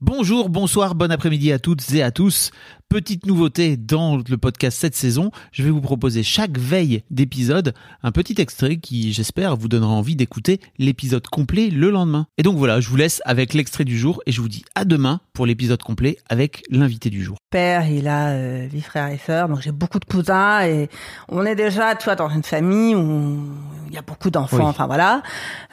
Bonjour, bonsoir, bon après-midi à toutes et à tous. Petite nouveauté dans le podcast cette saison, je vais vous proposer chaque veille d'épisode un petit extrait qui, j'espère, vous donnera envie d'écouter l'épisode complet le lendemain. Et donc voilà, je vous laisse avec l'extrait du jour et je vous dis à demain pour l'épisode complet avec l'invité du jour. père, il a euh, huit frères et sœurs, donc j'ai beaucoup de cousins et on est déjà, tu vois, dans une famille où il y a beaucoup d'enfants. Oui. Enfin voilà,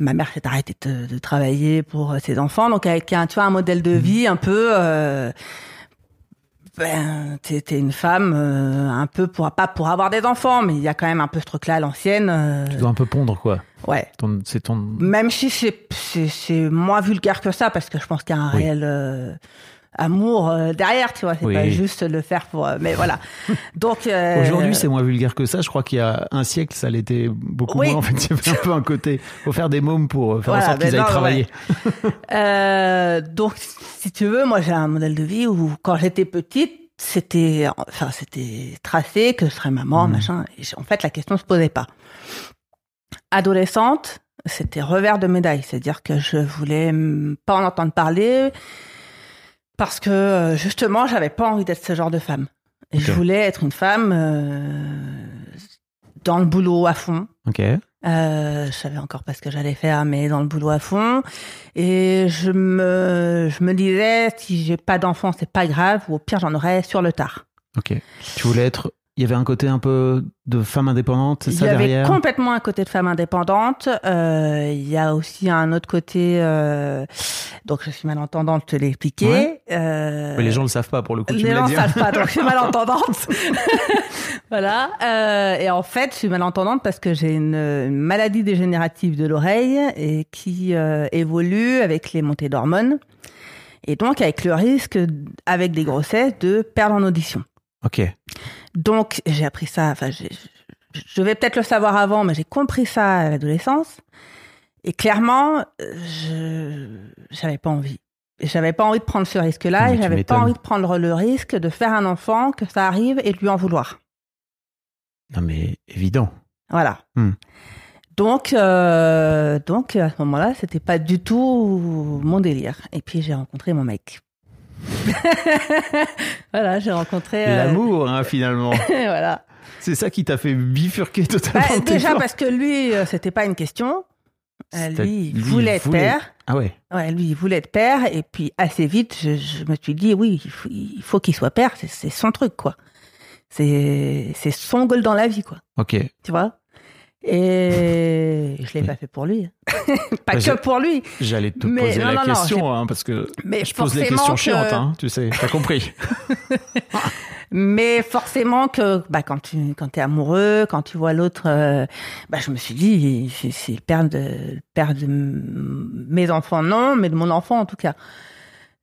ma mère s'est arrêtée de, de travailler pour euh, ses enfants, donc avec un, tu vois, un modèle de vie un peu. Euh, ben, t'es une femme euh, un peu pour pas pour avoir des enfants, mais il y a quand même un peu ce truc-là à l'ancienne. euh, Tu dois un peu pondre quoi. ouais. Ton- C'est ton. Même si c'est c'est c'est moins vulgaire que ça, parce que je pense qu'il y a un Oui. réel euh, amour euh, derrière, tu vois. C'est Oui. pas juste le faire pour. euh, mais voilà. Donc euh, Aujourd'hui, c'est moins vulgaire que ça. Je crois qu'il y a un siècle, ça l'était beaucoup Oui. moins. En fait, il avait un peu un côté. Faut faire des mômes pour faire Voilà, en sorte qu'ils aillent travailler. Donc, si tu veux, moi j'ai un modèle de vie où quand j'étais petite, c'était, enfin, c'était tracé que je serais maman, Mhm. machin. Et en fait, la question se posait pas. Adolescente, c'était revers de médaille, c'est-à-dire que je voulais pas en entendre parler parce que euh, justement, j'avais pas envie d'être ce genre de femme. Et je voulais être une femme euh, dans le boulot à fond. Ok. Euh, je savais encore pas ce que j'allais faire, mais dans le boulot à fond. Et je me, je me disais, si j'ai pas d'enfant, c'est pas grave, ou au pire, j'en aurais sur le tard. Ok. Tu voulais être. Il y avait un côté un peu de femme indépendante, c'est Il y avait complètement un côté de femme indépendante. Euh, il y a aussi un autre côté. euh, donc, je suis malentendante, je te l'ai expliqué. Ouais. Euh, Mais les gens le savent pas pour le coup. tu les gens dit. savent pas, donc je suis malentendante. voilà. Euh, et en fait, je suis malentendante parce que j'ai une, une maladie dégénérative de l'oreille et qui euh, évolue avec les montées d'hormones. Et donc, avec le risque, avec des grossesses, de perdre en audition. Ok. Donc, j'ai appris ça, enfin, je vais peut-être le savoir avant, mais j'ai compris ça à l'adolescence. Et clairement, je j'avais pas envie. J'avais pas envie de prendre ce risque-là, et j'avais pas envie de prendre le risque de faire un enfant, que ça arrive et de lui en vouloir. Non mais évident. Voilà. Hmm. Donc, euh, donc à ce moment-là, c'était pas du tout mon délire. Et puis j'ai rencontré mon mec. voilà, j'ai rencontré. euh, L'amour, hein, finalement. voilà. C'est ça qui t'a fait bifurquer totalement. Bah, déjà parce que lui, euh, c'était pas une question. Euh, lui, il voulait être voulait- père. Ah ouais. Ouais, lui, il voulait être père. Et puis, assez vite, je, je me suis dit, oui, il faut, il faut qu'il soit père. C'est- son truc, quoi. C'est c'est son goal dans la vie, quoi. Ok. Tu vois? Et je l'ai pas fait pour lui. pas Bah, que pour lui. J'allais te Mais poser non, la non, non, question, hein, parce que Mais je pose les questions que- chiantes, hein, tu sais, t'as compris. Mais forcément que bah, quand tu quand es amoureux, quand tu vois l'autre, euh, bah, je me suis dit, c'est père de, père de mes enfants, non, mais de mon enfant en tout cas.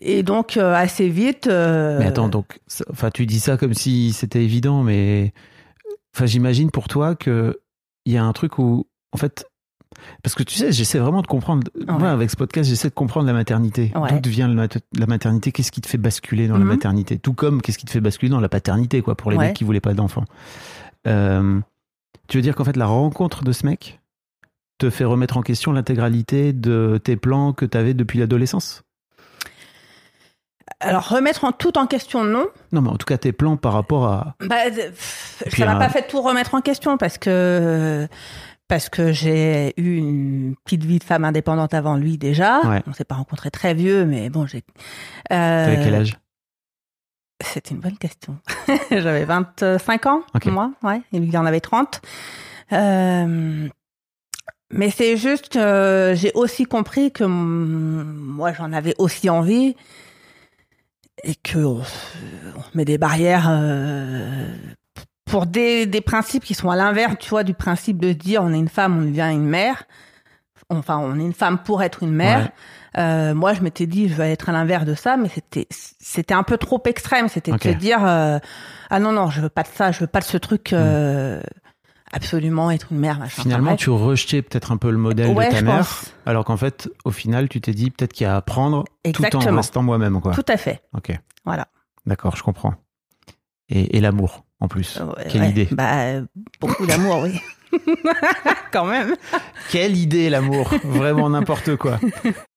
Et donc, euh, assez vite... euh, Mais attends, donc, enfin, tu dis ça comme si c'était évident, mais enfin, j'imagine pour toi que il y a un truc où, en fait, parce que tu sais, j'essaie vraiment de comprendre. Moi, avec ce podcast, j'essaie de comprendre la maternité. Ouais. D'où vient la maternité? Qu'est-ce qui te fait basculer dans la Mhm. maternité? Tout comme qu'est-ce qui te fait basculer dans la paternité, quoi, pour les Ouais. mecs qui voulaient pas d'enfants. Euh, tu veux dire qu'en fait, la rencontre de ce mec te fait remettre en question l'intégralité de tes plans que tu avais depuis l'adolescence? Alors, remettre en tout en question, non. Non, mais en tout cas, tes plans par rapport à. Bah, pff, ça m'a pas fait tout remettre en question parce que parce que j'ai eu une petite vie de femme indépendante avant lui déjà. Ouais. On s'est pas rencontrés très vieux, mais bon, j'ai. T'avais Euh, quel âge? C'est une bonne question. J'avais 25 ans, moi, ouais, et lui il en avait 30. Euh, mais c'est juste que j'ai aussi compris que moi j'en avais aussi envie et que euh, on met des barrières euh, pour des, des principes qui sont à l'inverse, tu vois, du principe de se dire on est une femme, on devient une mère. enfin, on est une femme pour être une mère. Euh, moi, je m'étais dit, je vais être à l'inverse de ça, mais c'était, c'était un peu trop extrême. C'était de se dire, euh, ah non, non, je veux pas de ça, je veux pas de ce truc, euh, absolument être une mère, machin. Finalement, tu rejetais peut-être un peu le modèle Ouais, de ta mère, pense. alors qu'en fait, au final, tu t'es dit peut-être qu'il y a à apprendre tout en Exactement. restant moi-même, quoi. tout à fait. Ok. Voilà. D'accord, je comprends. Et, et l'amour, en plus. Ouais, Quelle ouais. idée. Bah, beaucoup d'amour, oui. Quand même. Quelle idée, l'amour. Vraiment n'importe quoi.